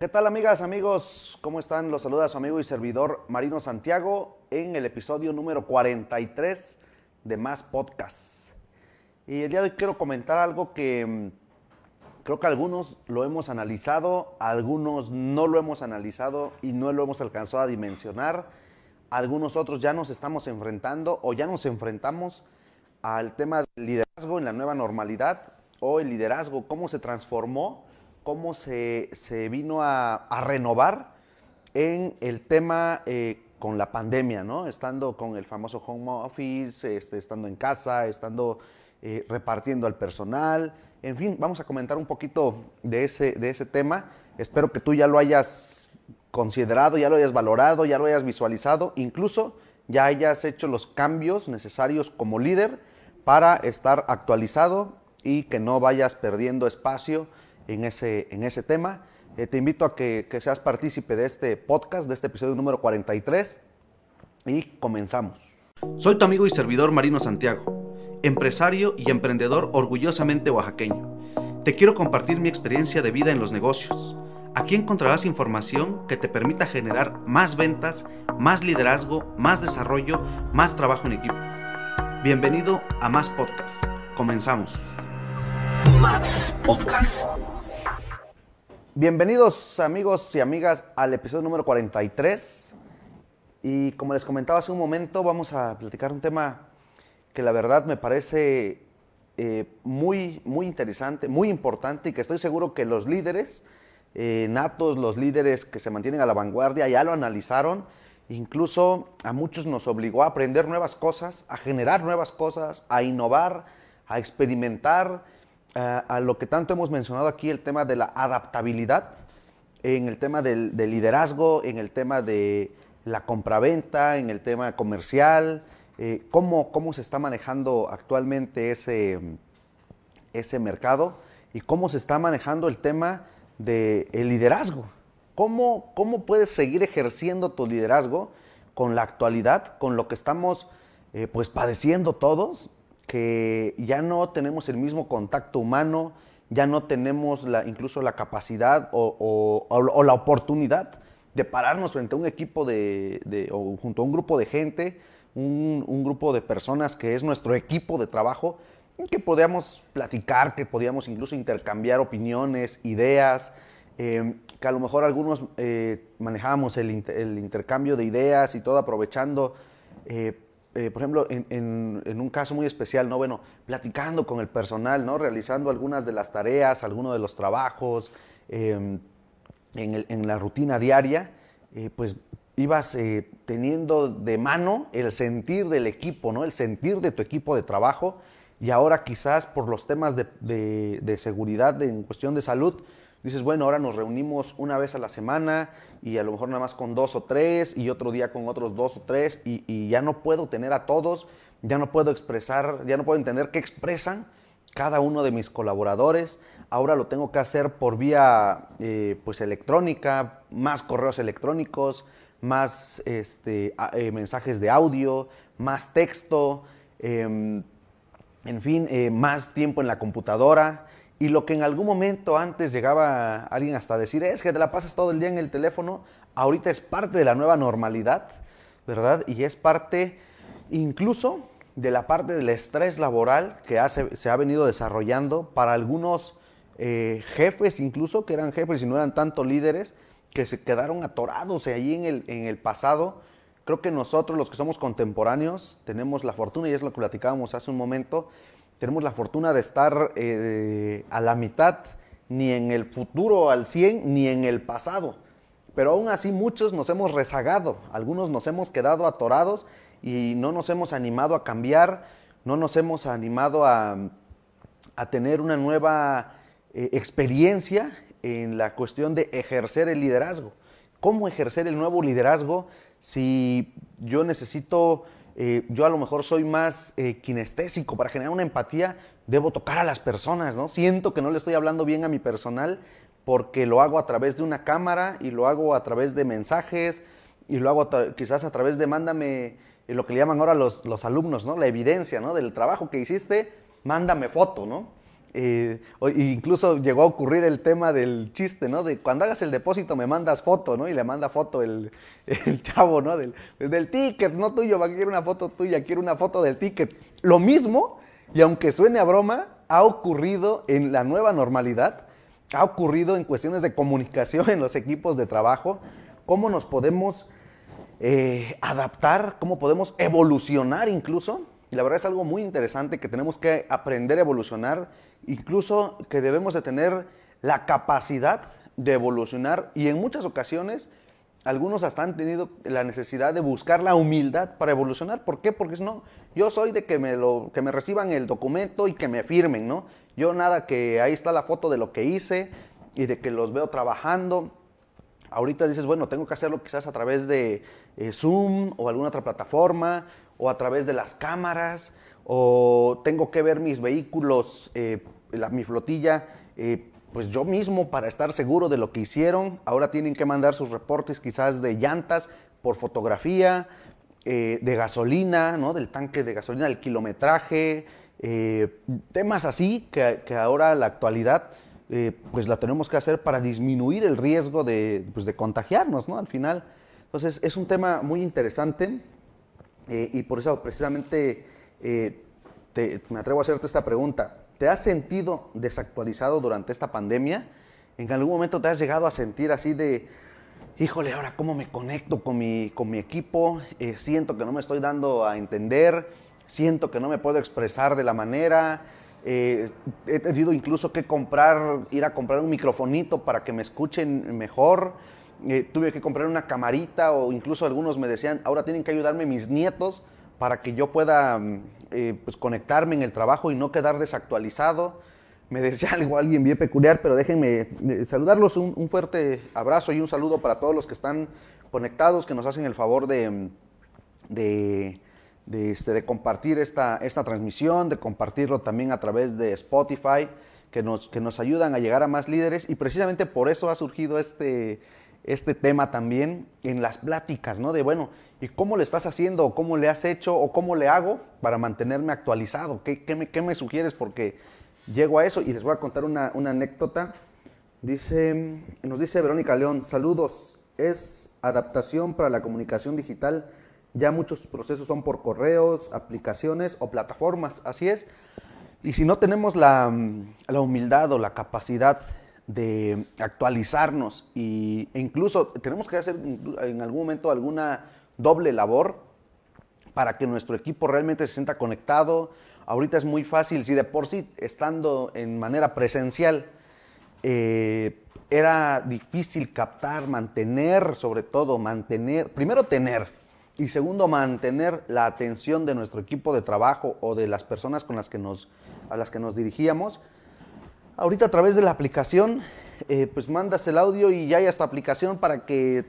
¿Qué tal amigas, amigos? ¿Cómo están? Los saluda su amigo y servidor Marino Santiago en el episodio número 43 de Más Podcast. Y el día de hoy quiero comentar algo que mm, creo que algunos lo hemos analizado, algunos no lo hemos analizado y no lo hemos alcanzado a dimensionar. Algunos otros ya nos estamos enfrentando o ya nos enfrentamos al tema del liderazgo en la nueva normalidad o el liderazgo, cómo se transformó cómo se, vino a, renovar en el tema eh, con la pandemia, ¿no? Estando con el famoso home office, este, estando en casa, estando eh, repartiendo al personal. En fin, vamos a comentar un poquito de ese, de ese tema. Espero que tú ya lo hayas considerado, ya lo hayas valorado, ya lo hayas visualizado, incluso ya hayas hecho los cambios necesarios como líder para estar actualizado y que no vayas perdiendo espacio en ese, en ese tema. Eh, te invito a que, que, seas partícipe de este podcast, de este episodio número 43 y comenzamos. Soy tu amigo y servidor Marino Santiago, empresario y emprendedor orgullosamente oaxaqueño. Te quiero compartir mi experiencia de vida en los negocios. Aquí encontrarás información que te permita generar más ventas, más liderazgo, más desarrollo, más trabajo en equipo. Bienvenido a Más Podcast. Comenzamos. Más Podcast. Bienvenidos amigos y amigas al episodio número 43. Y como les comentaba hace un momento, vamos a platicar un tema que la verdad me parece eh, muy, muy interesante, muy importante y que estoy seguro que los líderes eh, natos, los líderes que se mantienen a la vanguardia, ya lo analizaron. Incluso a muchos nos obligó a aprender nuevas cosas, a generar nuevas cosas, a innovar, a experimentar a, lo que tanto hemos mencionado aquí, el tema de la adaptabilidad, en el tema del, liderazgo, en el tema de la compraventa, en el tema comercial, eh, cómo, cómo, se está manejando actualmente ese, ese mercado y cómo se está manejando el tema del liderazgo. ¿Cómo, ¿Cómo puedes seguir ejerciendo tu liderazgo con la actualidad, con lo que estamos eh, pues padeciendo todos que ya no tenemos el mismo contacto humano, ya no tenemos la, incluso la capacidad o, la oportunidad de pararnos frente a un equipo de, o junto a un grupo de gente, un, grupo de personas que es nuestro equipo de trabajo, que podíamos platicar, que podíamos incluso intercambiar opiniones, ideas, eh, que a lo mejor algunos eh, manejábamos el, intercambio de ideas y todo aprovechando eh, eh, por ejemplo, en, un caso muy especial, ¿no? Bueno, platicando con el personal, ¿no? Realizando algunas de las tareas, algunos de los trabajos, em, en, la rutina diaria, eh, pues ibas eh, teniendo de mano el sentir del equipo, ¿no? El sentir de tu equipo de trabajo y ahora quizás por los temas de, de seguridad en cuestión de salud, dices, bueno, ahora nos reunimos una vez a la semana y a lo mejor nada más con dos o tres y otro día con otros dos o tres y, ya no puedo tener a todos, ya no puedo expresar, ya no puedo entender qué expresan cada uno de mis colaboradores. Ahora lo tengo que hacer por vía eh, pues electrónica, más correos electrónicos, más este, eh, mensajes de audio, más texto, em, en fin, eh, más tiempo en la computadora. Y lo que en algún momento antes llegaba alguien hasta decir, es que te la pasas todo el día en el teléfono, ahorita es parte de la nueva normalidad, ¿verdad? Y es parte incluso de la parte del estrés laboral que se ha venido desarrollando para algunos eh, jefes, incluso que eran jefes y no eran tanto líderes, que se quedaron atorados ahí en el, en el pasado. Creo que nosotros, los que somos contemporáneos, tenemos la fortuna, y es lo que platicábamos hace un momento, tenemos la fortuna de estar eh, a la mitad, ni en el futuro al 100, ni en el pasado. Pero aún así muchos nos hemos rezagado, algunos nos hemos quedado atorados y no nos hemos animado a cambiar, no nos hemos animado a, tener una nueva eh, experiencia en la cuestión de ejercer el liderazgo. ¿Cómo ejercer el nuevo liderazgo si yo necesito eh, yo a lo mejor soy más eh, kinestésico, para generar una empatía debo tocar a las personas, ¿no? Siento que no le estoy hablando bien a mi personal porque lo hago a través de una cámara y lo hago a través de mensajes y lo hago quizás a través de mándame eh, lo que le llaman ahora los, los alumnos, ¿no? La evidencia, ¿no? Del trabajo que hiciste, mándame foto, ¿no? Eh, incluso llegó a ocurrir el tema del chiste, ¿no? De cuando hagas el depósito me mandas foto, ¿no? Y le manda foto el, chavo, ¿no? Del, del ticket, no tuyo, va a querer una foto tuya, quiero una foto del ticket. Lo mismo, y aunque suene a broma, ha ocurrido en la nueva normalidad, ha ocurrido en cuestiones de comunicación en los equipos de trabajo, cómo nos podemos eh, adaptar, cómo podemos evolucionar incluso. Y la verdad es algo muy interesante que tenemos que aprender a evolucionar, incluso que debemos de tener la capacidad de evolucionar y en muchas ocasiones algunos hasta han tenido la necesidad de buscar la humildad para evolucionar. ¿Por qué? Porque no, yo soy de que me, lo, que me reciban el documento y que me firmen, ¿no? Yo nada que ahí está la foto de lo que hice y de que los veo trabajando. Ahorita dices, bueno, tengo que hacerlo quizás a través de eh, Zoom o alguna otra plataforma o a través de las cámaras o tengo que ver mis vehículos, eh, mi flotilla, eh, pues yo mismo para estar seguro de lo que hicieron. Ahora tienen que mandar sus reportes quizás de llantas por fotografía, de gasolina, ¿no? del tanque de gasolina, del kilometraje, temas así que, que ahora la actualidad eh, pues la tenemos que hacer para disminuir el riesgo de, pues de contagiarnos, ¿no? Al final. Entonces, es un tema muy interesante eh, y por eso precisamente eh, me atrevo a hacerte esta pregunta. ¿Te has sentido desactualizado durante esta pandemia? ¿En algún momento te has llegado a sentir así de, híjole, ahora cómo me conecto con mi, con mi equipo? siento que no me estoy dando a entender, siento que no me puedo expresar de la manera, eh, he tenido incluso que comprar, ir a comprar un microfonito para que me escuchen mejor. Eh, tuve que comprar una camarita o incluso algunos me decían, ahora tienen que ayudarme mis nietos para que yo pueda mm, eh, pues, conectarme en el trabajo y no quedar desactualizado. Me decía algo alguien bien peculiar, pero déjenme saludarlos. Un, fuerte abrazo y un saludo para todos los que están conectados, que nos hacen el favor de, de de, este, de compartir esta, esta transmisión, de compartirlo también a través de Spotify, que nos, que nos ayudan a llegar a más líderes y precisamente por eso ha surgido este, este tema también en las pláticas, ¿no? De bueno, ¿y cómo le estás haciendo? ¿O cómo le has hecho? ¿O cómo le hago para mantenerme actualizado? ¿Qué, qué, me, qué me, sugieres? Porque llego a eso y les voy a contar una, una anécdota. Dice, nos dice Verónica León, saludos, es adaptación para la comunicación digital ya muchos procesos son por correos, aplicaciones o plataformas, así es. Y si no tenemos la, humildad o la capacidad de actualizarnos y, e incluso tenemos que hacer en algún momento alguna doble labor para que nuestro equipo realmente se sienta conectado. Ahorita es muy fácil, si de por sí estando en manera presencial eh, era difícil captar, mantener, sobre todo mantener, primero tener, y segundo, mantener la atención de nuestro equipo de trabajo o de las personas con las que nos, a las que nos dirigíamos. Ahorita a través de la aplicación, eh, pues mandas el audio y ya hay esta aplicación para que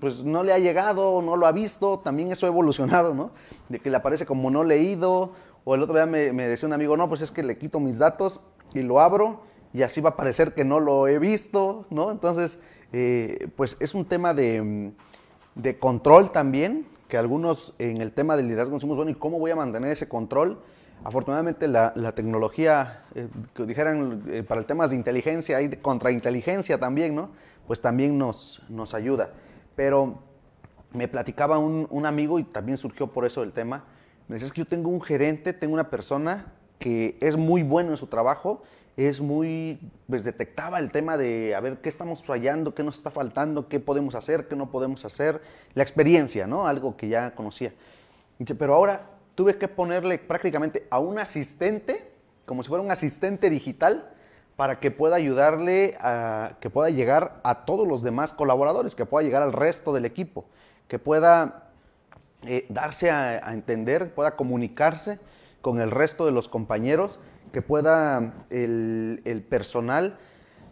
pues no le ha llegado, no lo ha visto, también eso ha evolucionado, ¿no? De que le aparece como no leído, o el otro día me, decía un amigo, no, pues es que le quito mis datos y lo abro y así va a parecer que no lo he visto, ¿no? Entonces, eh, pues es un tema de de control también, que algunos en el tema del liderazgo decimos, bueno, ¿y cómo voy a mantener ese control? Afortunadamente la, tecnología, eh, que dijeran eh, para el tema de inteligencia, hay contrainteligencia también, ¿no? Pues también nos, nos ayuda. Pero me platicaba un, un, amigo y también surgió por eso el tema. Me decía, es que yo tengo un gerente, tengo una persona que es muy bueno en su trabajo es muy, pues detectaba el tema de a ver qué estamos fallando, qué nos está faltando, qué podemos hacer, qué no podemos hacer, la experiencia, ¿no? Algo que ya conocía. Dice, pero ahora tuve que ponerle prácticamente a un asistente, como si fuera un asistente digital, para que pueda ayudarle a que pueda llegar a todos los demás colaboradores, que pueda llegar al resto del equipo, que pueda eh, darse a, entender, pueda comunicarse con el resto de los compañeros que pueda el, personal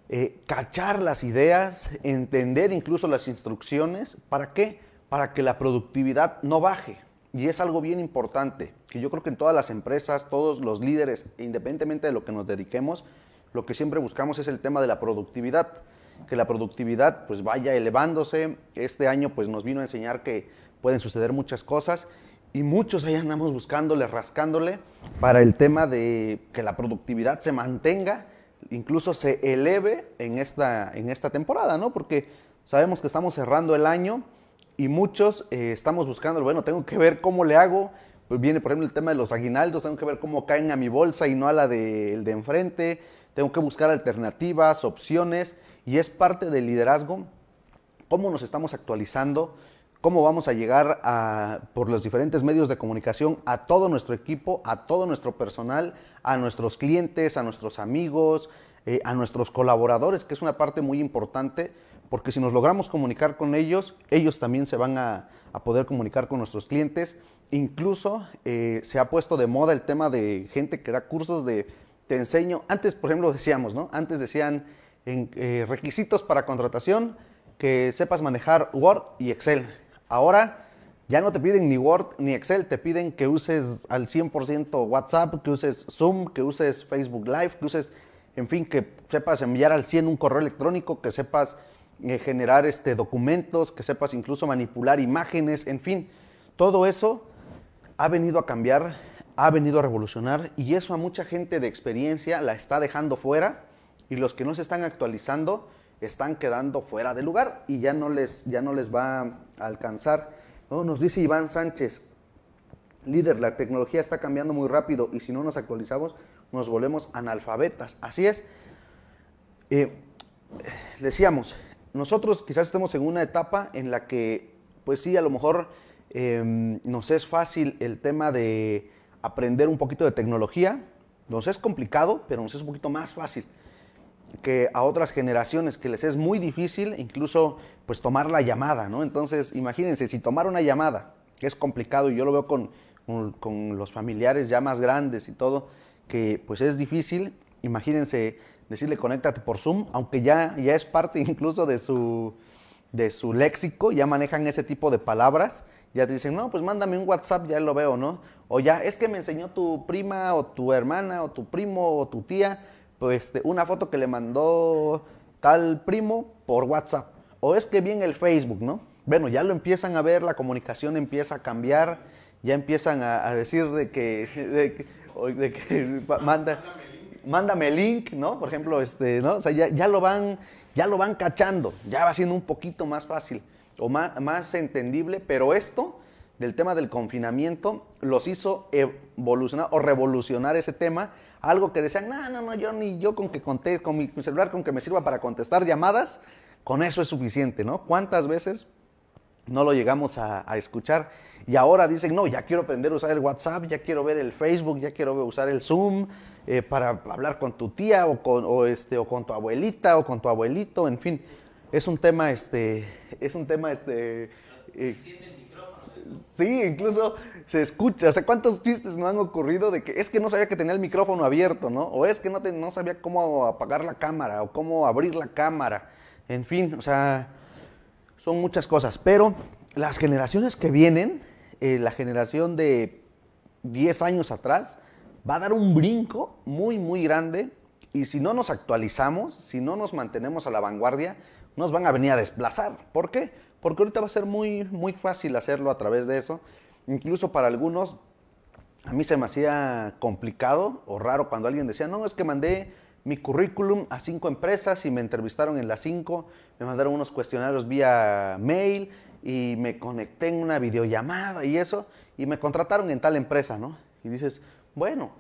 eh, cachar las ideas, entender incluso las instrucciones. ¿Para qué? Para que la productividad no baje. Y es algo bien importante, que yo creo que en todas las empresas, todos los líderes, independientemente de lo que nos dediquemos, lo que siempre buscamos es el tema de la productividad, que la productividad pues vaya elevándose. Este año pues nos vino a enseñar que pueden suceder muchas cosas y muchos ahí andamos buscándole, rascándole para el tema de que la productividad se mantenga, incluso se eleve en esta, en esta temporada, ¿no? Porque sabemos que estamos cerrando el año y muchos eh, estamos buscando, bueno, tengo que ver cómo le hago. Pues viene, por ejemplo, el tema de los aguinaldos, tengo que ver cómo caen a mi bolsa y no a la del de enfrente. Tengo que buscar alternativas, opciones y es parte del liderazgo, cómo nos estamos actualizando, cómo vamos a llegar a, por los diferentes medios de comunicación a todo nuestro equipo, a todo nuestro personal, a nuestros clientes, a nuestros amigos, eh, a nuestros colaboradores, que es una parte muy importante, porque si nos logramos comunicar con ellos, ellos también se van a, poder comunicar con nuestros clientes. Incluso eh, se ha puesto de moda el tema de gente que da cursos de te enseño. Antes, por ejemplo, decíamos, ¿no? Antes decían eh, requisitos para contratación que sepas manejar Word y Excel. Ahora ya no te piden ni Word ni Excel, te piden que uses al 100% WhatsApp, que uses Zoom, que uses Facebook Live, que uses, en fin, que sepas enviar al 100 un correo electrónico, que sepas eh, generar este, documentos, que sepas incluso manipular imágenes, en fin, todo eso ha venido a cambiar, ha venido a revolucionar y eso a mucha gente de experiencia la está dejando fuera y los que no se están actualizando están quedando fuera de lugar y ya no les, ya no les va a alcanzar. Nos dice Iván Sánchez, líder, la tecnología está cambiando muy rápido y si no nos actualizamos nos volvemos analfabetas. Así es. Eh, decíamos, nosotros quizás estemos en una etapa en la que, pues sí, a lo mejor em, nos es fácil el tema de aprender un poquito de tecnología. Nos es complicado, pero nos es un poquito más fácil que a otras generaciones que les es muy difícil incluso pues tomar la llamada, ¿no? Entonces, imagínense, si tomar una llamada, que es complicado y yo lo veo con, con, los familiares ya más grandes y todo, que pues es difícil, imagínense decirle conéctate por Zoom, aunque ya, ya es parte incluso de su, de su léxico, ya manejan ese tipo de palabras, ya te dicen, no, pues mándame un WhatsApp, ya lo veo, ¿no? O ya, es que me enseñó tu prima o tu hermana o tu primo o tu tía, pues, este, una foto que le mandó tal primo por WhatsApp. O es que bien el Facebook, ¿no? Bueno, ya lo empiezan a ver, la comunicación empieza a cambiar, ya empiezan a, decir de que, de, que manda, mándame el link, ¿no? Por ejemplo, este, ¿no? O sea, ya, lo van, ya lo van cachando, ya va siendo un poquito más fácil o más, más entendible, pero esto del tema del confinamiento los hizo evolucionar o revolucionar ese tema algo que decían, no, no, no, yo ni yo con que conté, con mi celular con que me sirva para contestar llamadas, con eso es suficiente, ¿no? ¿Cuántas veces no lo llegamos a, escuchar? Y ahora dicen, no, ya quiero aprender a usar el WhatsApp, ya quiero ver el Facebook, ya quiero usar el Zoom eh, para hablar con tu tía o con, este, o con tu abuelita o con tu abuelito, en fin. Es un tema, este, es un tema, este... Eh, Sí, incluso se escucha. O sea, ¿cuántos chistes no han ocurrido de que es que no sabía que tenía el micrófono abierto, ¿no? O es que no, no sabía cómo apagar la cámara o cómo abrir la cámara. En fin, o sea, son muchas cosas. Pero las generaciones que vienen, eh, la generación de 10 años atrás, va a dar un brinco muy, muy grande. Y si no nos actualizamos, si no nos mantenemos a la vanguardia, nos van a venir a desplazar. ¿Por qué? porque ahorita va a ser muy, muy fácil hacerlo a través de eso. Incluso para algunos, a mí se me hacía complicado o raro cuando alguien decía, no, es que mandé mi currículum a cinco empresas y me entrevistaron en las cinco, me mandaron unos cuestionarios vía mail y me conecté en una videollamada y eso, y me contrataron en tal empresa, ¿no? Y dices, bueno,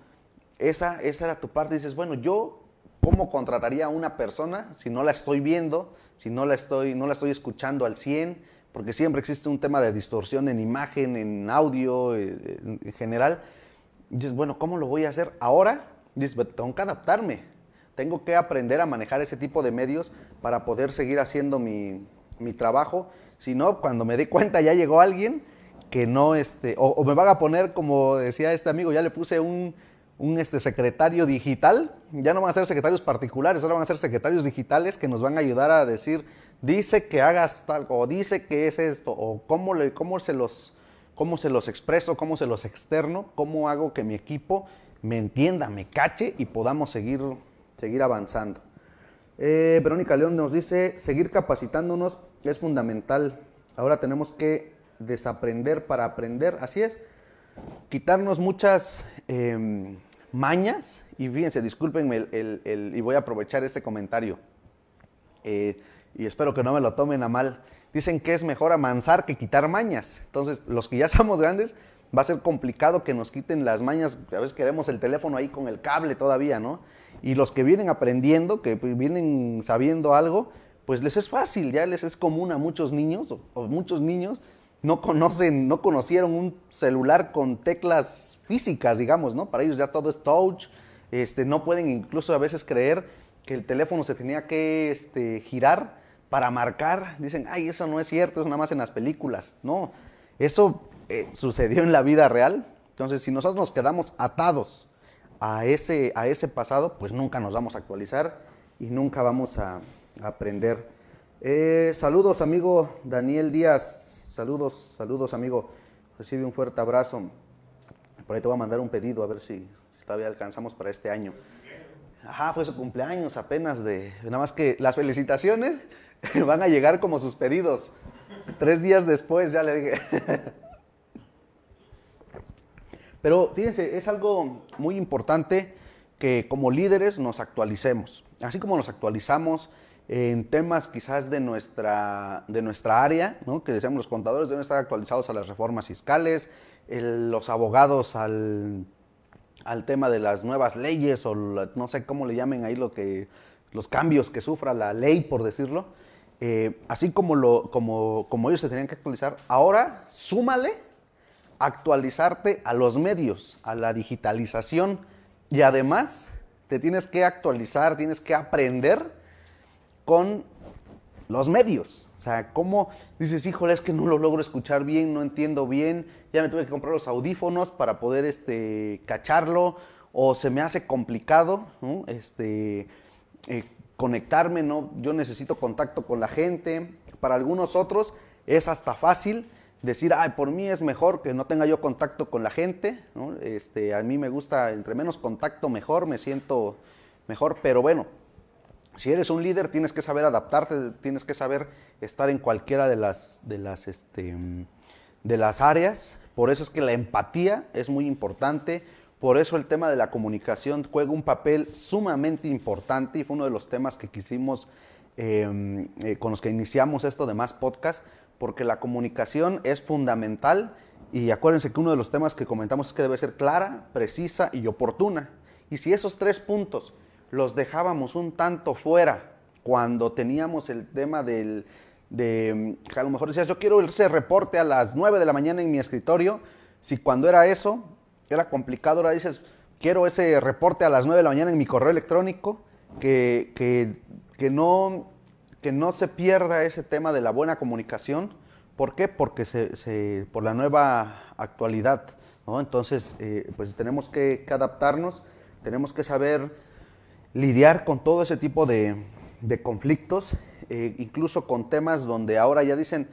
esa, esa era tu parte, dices, bueno, yo ¿Cómo contrataría a una persona si no la estoy viendo, si no la estoy, no la estoy escuchando al 100? Porque siempre existe un tema de distorsión en imagen, en audio, eh, en general. Y dices, bueno, ¿cómo lo voy a hacer? Ahora, dices, tengo que adaptarme. Tengo que aprender a manejar ese tipo de medios para poder seguir haciendo mi, mi trabajo. Si no, cuando me dé cuenta ya llegó alguien que no, este, o, me van a poner, como decía este amigo, ya le puse un, un este, secretario digital. Ya no van a ser secretarios particulares, ahora van a ser secretarios digitales que nos van a ayudar a decir, dice que hagas tal, o dice que es esto, o cómo, le, cómo, se, los, cómo se los expreso, cómo se los externo, cómo hago que mi equipo me entienda, me cache y podamos seguir, seguir avanzando. Eh, Verónica León nos dice, seguir capacitándonos es fundamental. Ahora tenemos que desaprender para aprender. Así es. quitarnos muchas em, mañas. Y fíjense, discúlpenme y voy a aprovechar este comentario. Eh, y espero que no me lo tomen a mal. Dicen que es mejor amansar que quitar mañas. Entonces, los que ya somos grandes, va a ser complicado que nos quiten las mañas. A veces queremos el teléfono ahí con el cable todavía, ¿no? Y los que vienen aprendiendo, que vienen sabiendo algo, pues les es fácil, ya les es común a muchos niños, o, muchos niños no conocen, no conocieron un celular con teclas físicas, digamos, ¿no? Para ellos ya todo es touch, este, no pueden incluso a veces creer que el teléfono se tenía que este, girar para marcar. Dicen, ay, eso no es cierto, eso nada más en las películas. No, eso eh, sucedió en la vida real. Entonces, si nosotros nos quedamos atados a ese, a ese pasado, pues nunca nos vamos a actualizar y nunca vamos a, aprender. Eh, saludos, amigo Daniel Díaz. Saludos, saludos, amigo. Recibe un fuerte abrazo. Por ahí te voy a mandar un pedido a ver si, todavía alcanzamos para este año. Ajá, fue su cumpleaños apenas de... Nada más que las felicitaciones van a llegar como sus pedidos. Tres días después ya le dije... Pero fíjense, es algo muy importante que como líderes nos actualicemos. Así como nos actualizamos en temas quizás de nuestra, de nuestra área, que decíamos los contadores deben estar actualizados a las reformas fiscales, los abogados al, tema de las nuevas leyes o no sé cómo le llamen ahí lo que, los cambios que sufra la ley, por decirlo. Eh, así como, lo, como, como ellos se tenían que actualizar, ahora súmale actualizarte a los medios, a la digitalización y además te tienes que actualizar, tienes que aprender con los medios. O sea, ¿cómo dices, híjole, es que no lo logro escuchar bien, no entiendo bien, ya me tuve que comprar los audífonos para poder este, cacharlo, o se me hace complicado este, eh, conectarme, ¿no? yo necesito contacto con la gente. Para algunos otros es hasta fácil, decir, ay, por mí es mejor que no tenga yo contacto con la gente, este, a mí me gusta, entre menos contacto mejor, me siento mejor, pero bueno, si eres un líder tienes que saber adaptarte, tienes que saber estar en cualquiera de las, de las, este, de las áreas, por eso es que la empatía es muy importante, por eso el tema de la comunicación juega un papel sumamente importante y fue uno de los temas que quisimos, em, eh, con los que iniciamos esto de más podcast, porque la comunicación es fundamental. Y acuérdense que uno de los temas que comentamos es que debe ser clara, precisa y oportuna. Y si esos tres puntos los dejábamos un tanto fuera cuando teníamos el tema del, de, a lo mejor decías, yo quiero ese reporte a las 9 de la mañana en mi escritorio, si cuando era eso, era complicado, ahora dices, quiero ese reporte a las 9 de la mañana en mi correo electrónico, que, que, que no que no se pierda ese tema de la buena comunicación. ¿Por qué? Porque se, por la nueva actualidad. Entonces, eh, pues tenemos que, adaptarnos, tenemos que saber lidiar con todo ese tipo de, conflictos, eh, incluso con temas donde ahora ya dicen,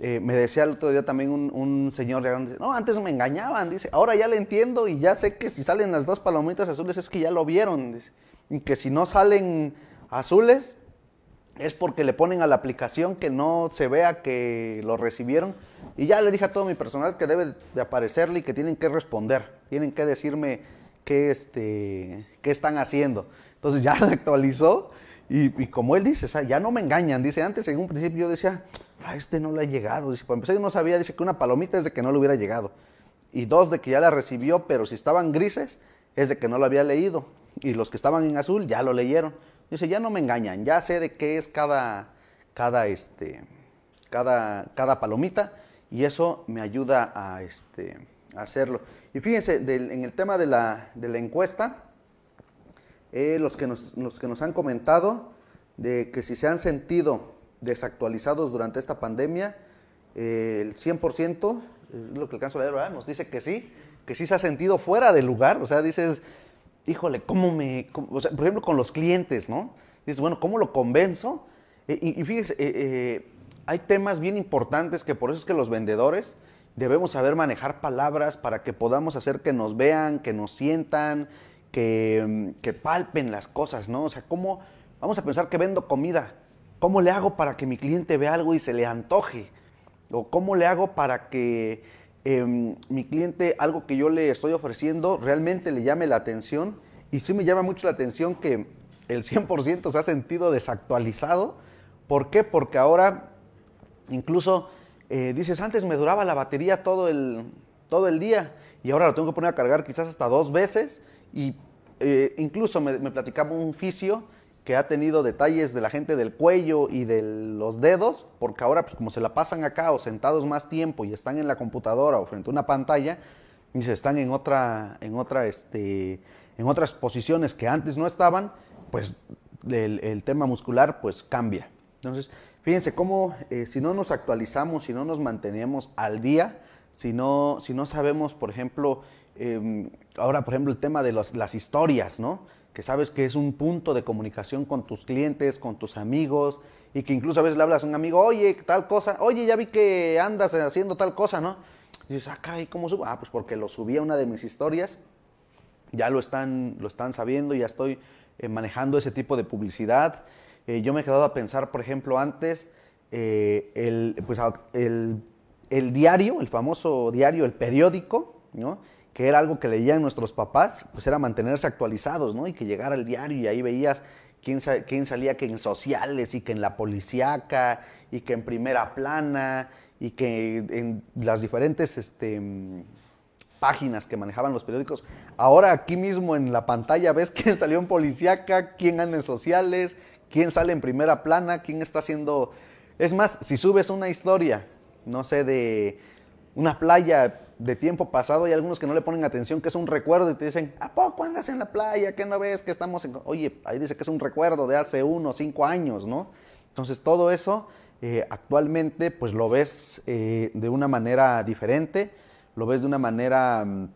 eh, me decía el otro día también un, señor, no, antes me engañaban, dice, ahora ya le entiendo y ya sé que si salen las dos palomitas azules es que ya lo vieron, y que si no salen azules, es porque le ponen a la aplicación que no se vea que lo recibieron. Y ya le dije a todo mi personal que debe de aparecerle y que tienen que responder, tienen que decirme qué, este, qué están haciendo. Entonces ya se actualizó y, como él dice, ya no me engañan. Dice, antes en un principio yo decía, a este no le ha llegado. Dice, por empezar yo no sabía, dice que una palomita es de que no le hubiera llegado. Y dos, de que ya la recibió, pero si estaban grises, es de que no lo había leído. Y los que estaban en azul ya lo leyeron. Dice, ya no me engañan, ya sé de qué es cada, cada, este, cada, cada palomita y eso me ayuda a, este, hacerlo. Y fíjense, en el tema de la, encuesta, eh, los, que nos, los que nos han comentado de que si se han sentido desactualizados durante esta pandemia, eh, el 100%, es lo que alcanzo a leer, nos dice que sí, que sí se ha sentido fuera de lugar, o sea, dices, híjole, ¿cómo me...? o sea, por ejemplo, con los clientes, ¿no? Dices, bueno, ¿cómo lo convenzo? Eh, y, fíjese, eh, eh, hay temas bien importantes que por eso es que los vendedores debemos saber manejar palabras para que podamos hacer que nos vean, que nos sientan, que, que palpen las cosas, ¿no? O sea, ¿cómo... Vamos a pensar que vendo comida. ¿Cómo le hago para que mi cliente vea algo y se le antoje? ¿O cómo le hago para que em, mi cliente algo que yo le estoy ofreciendo realmente le llame la atención y sí me llama mucho la atención que el 100% se ha sentido desactualizado. ¿Por qué? Porque ahora incluso eh, dices, antes me duraba la batería todo el, todo el día y ahora lo tengo que poner a cargar quizás hasta dos veces y eh, incluso me, me, platicaba un fisio que ha tenido detalles de la gente del cuello y de los dedos, porque ahora pues como se la pasan acá o sentados más tiempo y están en la computadora o frente a una pantalla, y se están en otra, en otra, este, en otras posiciones que antes no estaban, pues el, el tema muscular pues cambia. Entonces, fíjense cómo eh, si no nos actualizamos, si no nos mantenemos al día, si no, si no sabemos, por ejemplo, eh, ahora, por ejemplo, el tema de las historias, ¿no? Que sabes que es un punto de comunicación con tus clientes, con tus amigos, y que incluso a veces le hablas a un amigo, oye, tal cosa, oye, ya vi que andas haciendo tal cosa, ¿no? Y dices, ah, caray, ¿cómo subo? Ah, pues porque lo subí a una de mis historias, ya lo están, lo están sabiendo, ya estoy eh, manejando ese tipo de publicidad. Eh, yo me he quedado a pensar, por ejemplo, antes, eh, el, pues, el, el diario, el famoso diario, el periódico, ¿no? Que era algo que leían nuestros papás, pues era mantenerse actualizados, ¿no? Y que llegara el diario y ahí veías quién, quién salía que en sociales y que en la policíaca y que en primera plana y que en las diferentes este, páginas que manejaban los periódicos. Ahora aquí mismo en la pantalla ves quién salió en policíaca, quién anda en sociales, quién sale en primera plana, quién está haciendo... Es más, si subes una historia, no sé, de una playa de tiempo pasado, hay algunos que no le ponen atención, que es un recuerdo y te dicen, ¿a poco andas en la playa? ¿Qué no ves que estamos en...? Oye, ahí dice que es un recuerdo de hace uno o cinco años, ¿no? Entonces todo eso eh, actualmente pues lo ves eh, de una manera diferente, lo ves de una manera mm,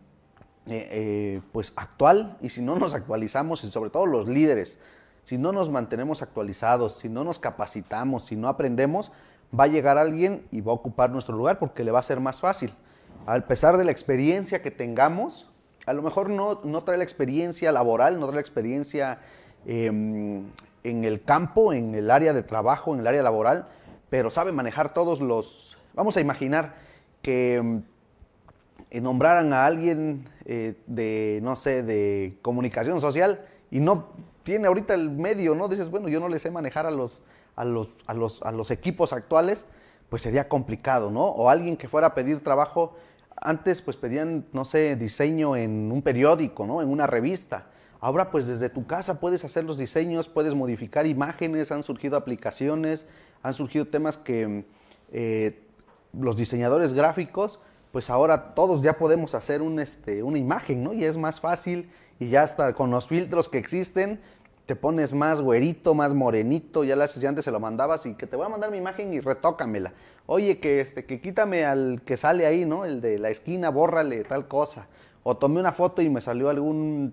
eh, pues actual y si no nos actualizamos y sobre todo los líderes, si no nos mantenemos actualizados, si no nos capacitamos, si no aprendemos, va a llegar alguien y va a ocupar nuestro lugar porque le va a ser más fácil. A pesar de la experiencia que tengamos, a lo mejor no, no trae la experiencia laboral, no trae la experiencia eh, en el campo, en el área de trabajo, en el área laboral, pero sabe manejar todos los... Vamos a imaginar que eh, nombraran a alguien eh, de, no sé, de comunicación social y no tiene ahorita el medio, ¿no? Dices, bueno, yo no le sé manejar a los, a los, a los, a los equipos actuales, pues sería complicado, ¿no? O alguien que fuera a pedir trabajo, antes pues pedían, no sé, diseño en un periódico, ¿no? En una revista. Ahora pues desde tu casa puedes hacer los diseños, puedes modificar imágenes, han surgido aplicaciones, han surgido temas que eh, los diseñadores gráficos, pues ahora todos ya podemos hacer un, este, una imagen, ¿no? Y es más fácil y ya hasta con los filtros que existen, te pones más güerito, más morenito, ya, las, ya antes se lo mandabas y que te voy a mandar mi imagen y retócamela. Oye, que, este, que quítame al que sale ahí, ¿no? El de la esquina, bórrale tal cosa. O tomé una foto y me salió alguna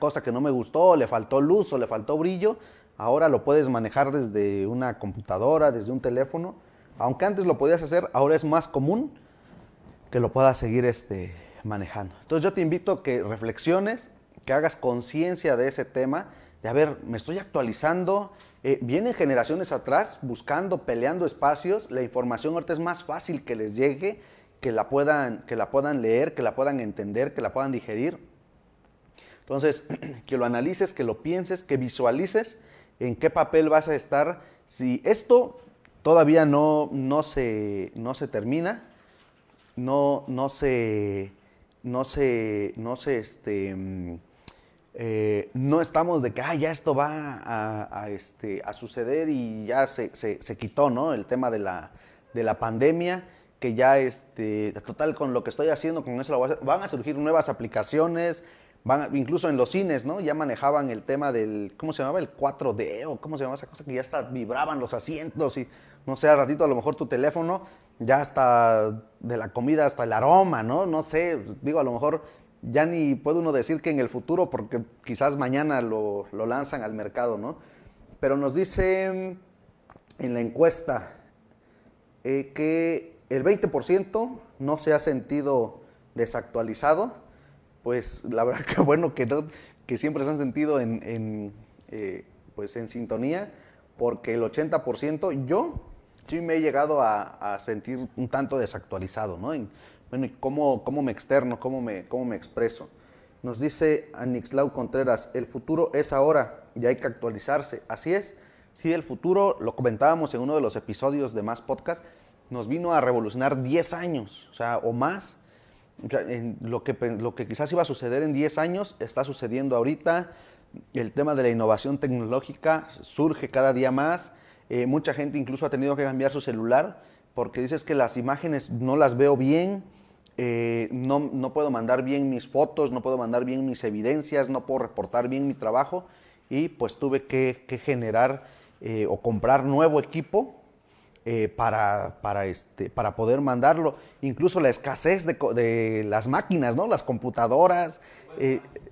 cosa que no me gustó, le faltó luz o le faltó brillo. Ahora lo puedes manejar desde una computadora, desde un teléfono. Aunque antes lo podías hacer, ahora es más común que lo puedas seguir este, manejando. Entonces yo te invito a que reflexiones, que hagas conciencia de ese tema de, a ver, me estoy actualizando, eh, vienen generaciones atrás buscando, peleando espacios, la información ahorita es más fácil que les llegue, que la puedan, que la puedan leer, que la puedan entender, que la puedan digerir. Entonces, que lo analices, que lo pienses, que visualices en qué papel vas a estar. Si esto todavía no, no, se, no se termina, no, no se, no se, no se, este, mm, eh, no estamos de que, ah, ya esto va a, este, suceder y ya se, se, quitó, ¿no? El tema de la, de la pandemia, que ya, este, total, con lo que estoy haciendo, con eso van a surgir nuevas aplicaciones, van, incluso en los cines, ¿no? Ya manejaban el tema del, ¿cómo se llamaba? El 4D o cómo se llamaba esa cosa que ya hasta vibraban los asientos y, no sé, al ratito a lo mejor tu teléfono, ya hasta de la comida, hasta el aroma, ¿no? No sé, digo, a lo mejor ya ni puede uno decir que en el futuro, porque quizás mañana lo, lanzan al mercado, ¿no? Pero nos dice en la encuesta eh, que el 20% no se ha sentido desactualizado, pues la verdad que bueno que, que siempre se han sentido en, eh, pues en sintonía, porque el 80%, yo sí me he llegado a, sentir un tanto desactualizado, ¿no? Bueno, ¿y cómo, cómo me externo, cómo me, cómo me expreso? Nos dice Anixlau Contreras, el futuro es ahora y hay que actualizarse. Así es, sí, el futuro, lo comentábamos en uno de los episodios de Más Podcast, nos vino a revolucionar 10 años, o sea, o más. lo, que, lo que quizás iba a suceder en 10 años está sucediendo ahorita. El tema de la innovación tecnológica surge cada día más. Eh, mucha gente incluso ha tenido que cambiar su celular porque dices que las imágenes no las veo bien, eh, no, no, puedo mandar bien mis fotos, no puedo mandar bien mis evidencias, no puedo reportar bien mi trabajo y pues tuve que, que generar eh, o comprar nuevo equipo eh, para, para, este, para poder mandarlo. Incluso la escasez de, de las máquinas, ¿no? las computadoras,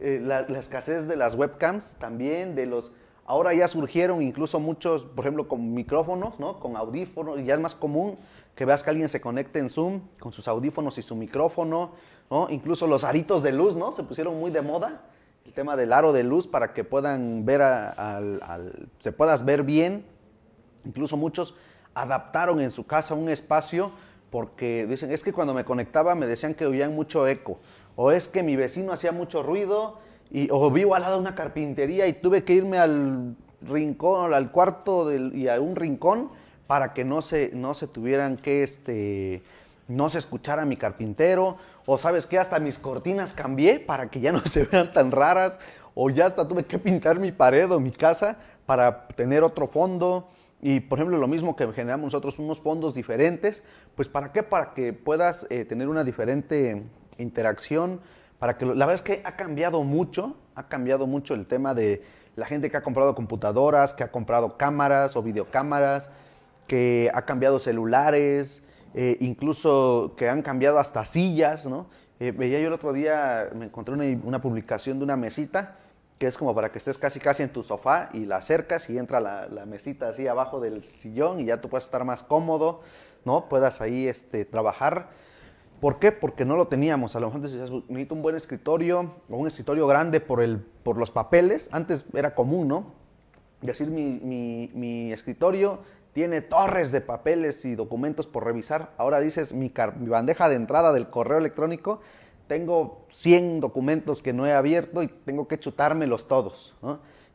la, la escasez de las webcams también, de los... Ahora ya surgieron incluso muchos, por ejemplo, con micrófonos, ¿no? con audífonos, ya es más común que veas que alguien se conecte en Zoom con sus audífonos y su micrófono, ¿no? Incluso los aritos de luz, ¿no? Se pusieron muy de moda, el tema del aro de luz para que puedan ver, al, se puedas ver bien. Incluso muchos adaptaron en su casa un espacio porque dicen, es que cuando me conectaba me decían que oían mucho eco, o es que mi vecino hacía mucho ruido, y, o vivo al lado de una carpintería y tuve que irme al rincón, al cuarto y a un rincón para que no se, no se tuvieran que, este, no se escuchara mi carpintero, o sabes que hasta mis cortinas cambié para que ya no se vean tan raras, o ya hasta tuve que pintar mi pared o mi casa para tener otro fondo. Y por ejemplo, lo mismo que generamos nosotros, unos fondos diferentes, pues ¿para qué? Para que puedas eh, tener una diferente interacción, para que la verdad es que ha cambiado mucho, ha cambiado mucho el tema de la gente que ha comprado computadoras, que ha comprado cámaras o videocámaras, que ha cambiado celulares, eh, incluso que han cambiado hasta sillas, ¿no? Eh, veía yo el otro día, me encontré una, publicación de una mesita que es como para que estés casi casi en tu sofá y la acercas y entra la, mesita así abajo del sillón y ya tú puedes estar más cómodo, ¿no? Puedas ahí este, trabajar. ¿Por qué? Porque no lo teníamos. A lo mejor decías, necesito un buen escritorio o un escritorio grande por, el, por los papeles. Antes era común, ¿no? Decir mi, mi escritorio tiene torres de papeles y documentos por revisar. Ahora dices, mi, bandeja de entrada del correo electrónico, tengo 100 documentos que no he abierto y tengo que chutármelos todos.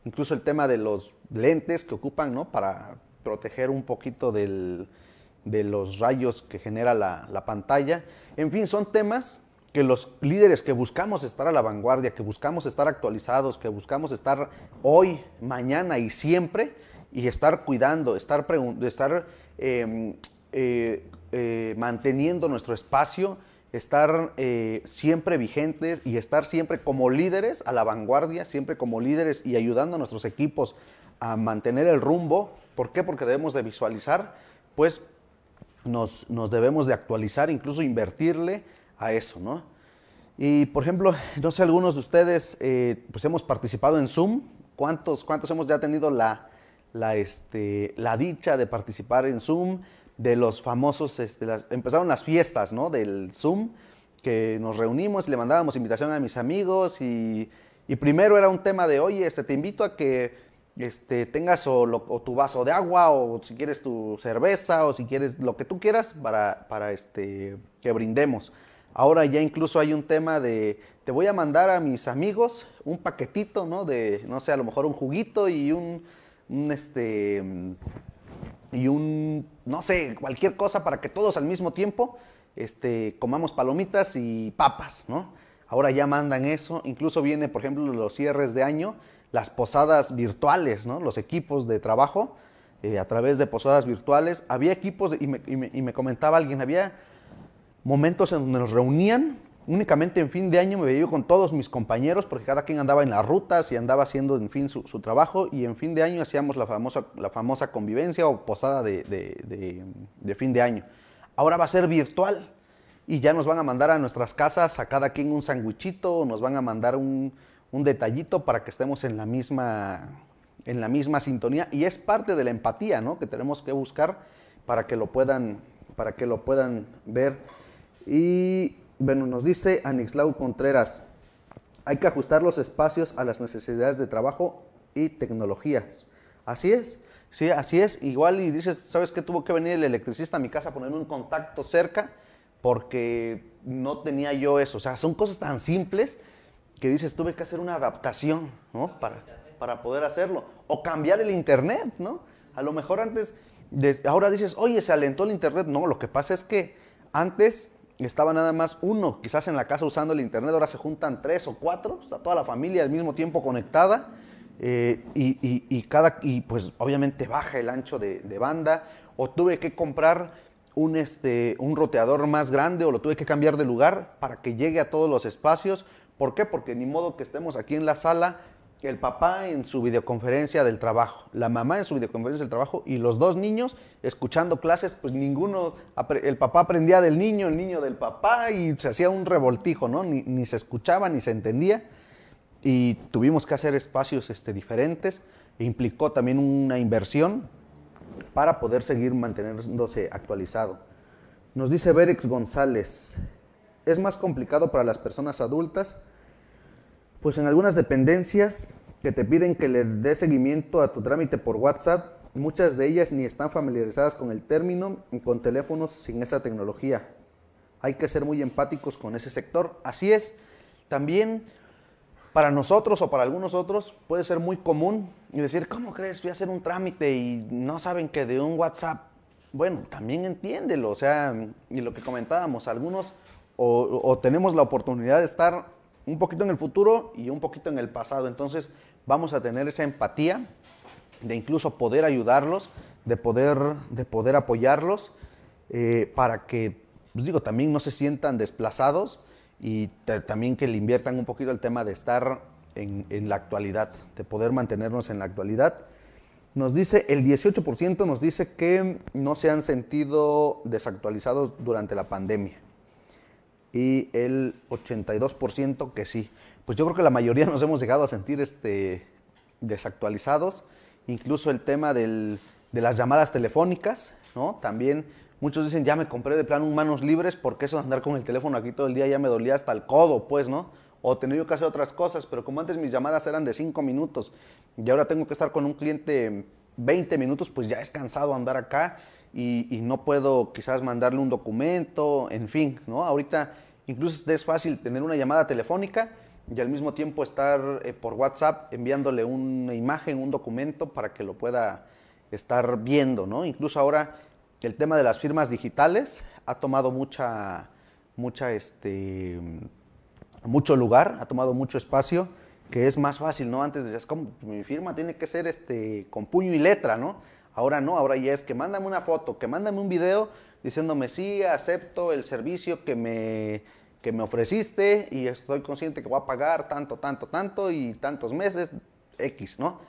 Incluso el tema de los lentes que ocupan ¿no? para proteger un poquito de los rayos que genera la, la pantalla. En fin, son temas que los líderes que buscamos estar a la vanguardia, que buscamos estar actualizados, que buscamos estar hoy, mañana y siempre, y estar cuidando, estar, estar em, eh, eh, manteniendo nuestro espacio, estar eh, siempre vigentes y estar siempre como líderes a la vanguardia, siempre como líderes y ayudando a nuestros equipos a mantener el rumbo. ¿Por qué? Porque debemos de visualizar, pues nos, nos debemos de actualizar, incluso invertirle a eso, ¿no? Y por ejemplo, no sé, algunos de ustedes pues hemos participado en Zoom. ¿Cuántos, cuántos hemos ya tenido la, la, este, la dicha de participar en Zoom, de los famosos, este, empezaron las fiestas ¿no? del Zoom, que nos reunimos y le mandábamos invitación a mis amigos y, y primero era un tema de, oye, este, te invito a que este, tengas o, tu vaso de agua o si quieres tu cerveza o si quieres lo que tú quieras para, para este, que brindemos. Ahora ya incluso hay un tema de, te voy a mandar a mis amigos un paquetito, ¿no? De, no sé, a lo mejor un juguito y un, un este y un no sé, cualquier cosa para que todos al mismo tiempo este, comamos palomitas y papas, ¿no? Ahora ya mandan eso, incluso viene, por ejemplo, los cierres de año, las posadas virtuales, ¿no? Los equipos de trabajo eh, a través de posadas virtuales. Había equipos, y, me, y me comentaba alguien, había momentos en donde nos reunían únicamente en fin de año me veía yo con todos mis compañeros, porque cada quien andaba en las rutas y andaba haciendo, en fin, su, trabajo, y en fin de año hacíamos la famosa, la famosa convivencia o posada de, fin de año. Ahora va a ser virtual y ya nos van a mandar a nuestras casas a cada quien un sandwichito, nos van a mandar un, detallito para que estemos en la misma en la misma sintonía y es parte de la empatía, ¿no? Que tenemos que buscar para que lo puedan para que lo puedan ver y bueno, nos dice Anixlau Contreras, hay que ajustar los espacios a las necesidades de trabajo y tecnologías. Así es, sí, así es. Igual y dices, ¿sabes qué tuvo que venir el electricista a mi casa a ponerme un contacto cerca? porque no tenía yo eso. O sea, son cosas tan simples que dices, tuve que hacer una adaptación, ¿no? Para, para poder hacerlo. O cambiar el internet, ¿no? A lo mejor antes, ahora dices, oye, se alentó el internet. No, lo que pasa es que antes estaba nada más uno, quizás en la casa usando el internet, ahora se juntan tres o cuatro, está toda la familia al mismo tiempo conectada. Eh, y, cada, y pues obviamente baja el ancho de, de banda, o tuve que comprar un, este, un roteador más grande o lo tuve que cambiar de lugar para que llegue a todos los espacios. ¿Por qué? Porque ni modo que estemos aquí en la sala, el papá en su videoconferencia del trabajo, la mamá en su videoconferencia del trabajo y los dos niños escuchando clases, pues ninguno, el papá aprendía del niño, el niño del papá y se hacía un revoltijo, ¿no? Ni, se escuchaba ni se entendía y tuvimos que hacer espacios este, diferentes. E implicó también una inversión para poder seguir manteniéndose actualizado. Nos dice Berex González, es más complicado para las personas adultas, pues en algunas dependencias que te piden que le des seguimiento a tu trámite por WhatsApp, muchas de ellas ni están familiarizadas con el término y con teléfonos sin esa tecnología. Hay que ser muy empáticos con ese sector. Así es, también para nosotros o para algunos otros puede ser muy común y decir, ¿cómo crees? Voy a hacer un trámite y no saben que de un WhatsApp. Bueno, también entiéndelo, o sea, y lo que comentábamos, algunos o, tenemos la oportunidad de estar un poquito en el futuro y un poquito en el pasado, entonces vamos a tener esa empatía de incluso poder ayudarlos, de poder, de poder apoyarlos, eh, para que, pues digo, también no se sientan desplazados y también que le inviertan un poquito el tema de estar en, la actualidad, de poder mantenernos en la actualidad. Nos dice, el 18% nos dice que no se han sentido desactualizados durante la pandemia y el 82% que sí. Pues yo creo que la mayoría nos hemos llegado a sentir este, desactualizados, incluso el tema de las llamadas telefónicas, ¿no? También Muchos dicen, ya me compré de plano manos libres porque eso de andar con el teléfono aquí todo el día ya me dolía hasta el codo, pues, ¿no? O tenía que hacer otras cosas, pero como antes mis llamadas eran de 5 minutos y ahora tengo que estar con un cliente 20 minutos, pues ya es cansado andar acá y, no puedo quizás mandarle un documento, en fin, ¿no? Ahorita incluso es fácil tener una llamada telefónica y al mismo tiempo estar eh, por WhatsApp enviándole una imagen, un documento para que lo pueda estar viendo, ¿no? Incluso ahora el tema de las firmas digitales ha tomado mucha, mucha, este, mucho lugar, ha tomado mucho espacio, que es más fácil, ¿no? Antes decías, como mi firma tiene que ser este, con puño y letra, ¿no? Ahora no, ahora ya es que mándame una foto, que mándame un video diciéndome sí, acepto el servicio que me, que me ofreciste y estoy consciente que voy a pagar tanto, tanto, tanto y tantos meses, X, ¿no?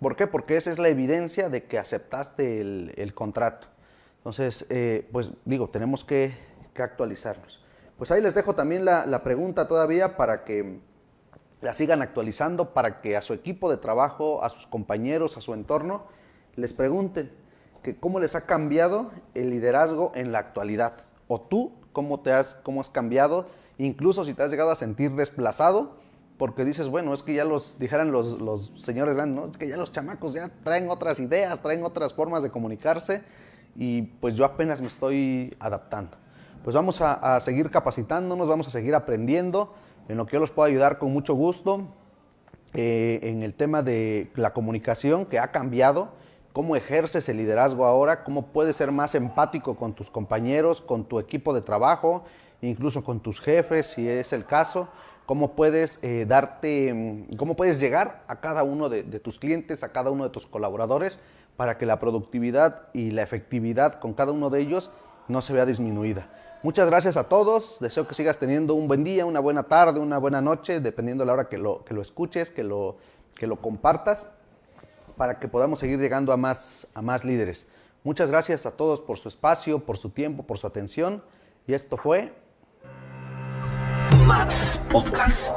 ¿Por qué? Porque esa es la evidencia de que aceptaste el, el contrato. Entonces, eh, pues digo, tenemos que, actualizarnos. Pues ahí les dejo también la, pregunta todavía para que la sigan actualizando, para que a su equipo de trabajo, a sus compañeros, a su entorno, les pregunten que cómo les ha cambiado el liderazgo en la actualidad. O tú, cómo, te has, cómo has cambiado, incluso si te has llegado a sentir desplazado, porque dices, bueno, es que ya los, dijeran los, los señores, ¿no? Es que ya los chamacos ya traen otras ideas, traen otras formas de comunicarse y pues yo apenas me estoy adaptando. Pues vamos a, seguir capacitándonos, vamos a seguir aprendiendo, en lo que yo los puedo ayudar con mucho gusto, eh, en el tema de la comunicación que ha cambiado, cómo ejerces el liderazgo ahora, cómo puedes ser más empático con tus compañeros, con tu equipo de trabajo, incluso con tus jefes, si es el caso, cómo puedes eh, darte, cómo puedes llegar a cada uno de, tus clientes, a cada uno de tus colaboradores, para que la productividad y la efectividad con cada uno de ellos no se vea disminuida. Muchas gracias a todos, deseo que sigas teniendo un buen día, una buena tarde, una buena noche, dependiendo de la hora que lo, que lo escuches, que lo, que lo compartas, para que podamos seguir llegando a más, a más líderes. Muchas gracias a todos por su espacio, por su tiempo, por su atención. Y esto fue... Más Podcast.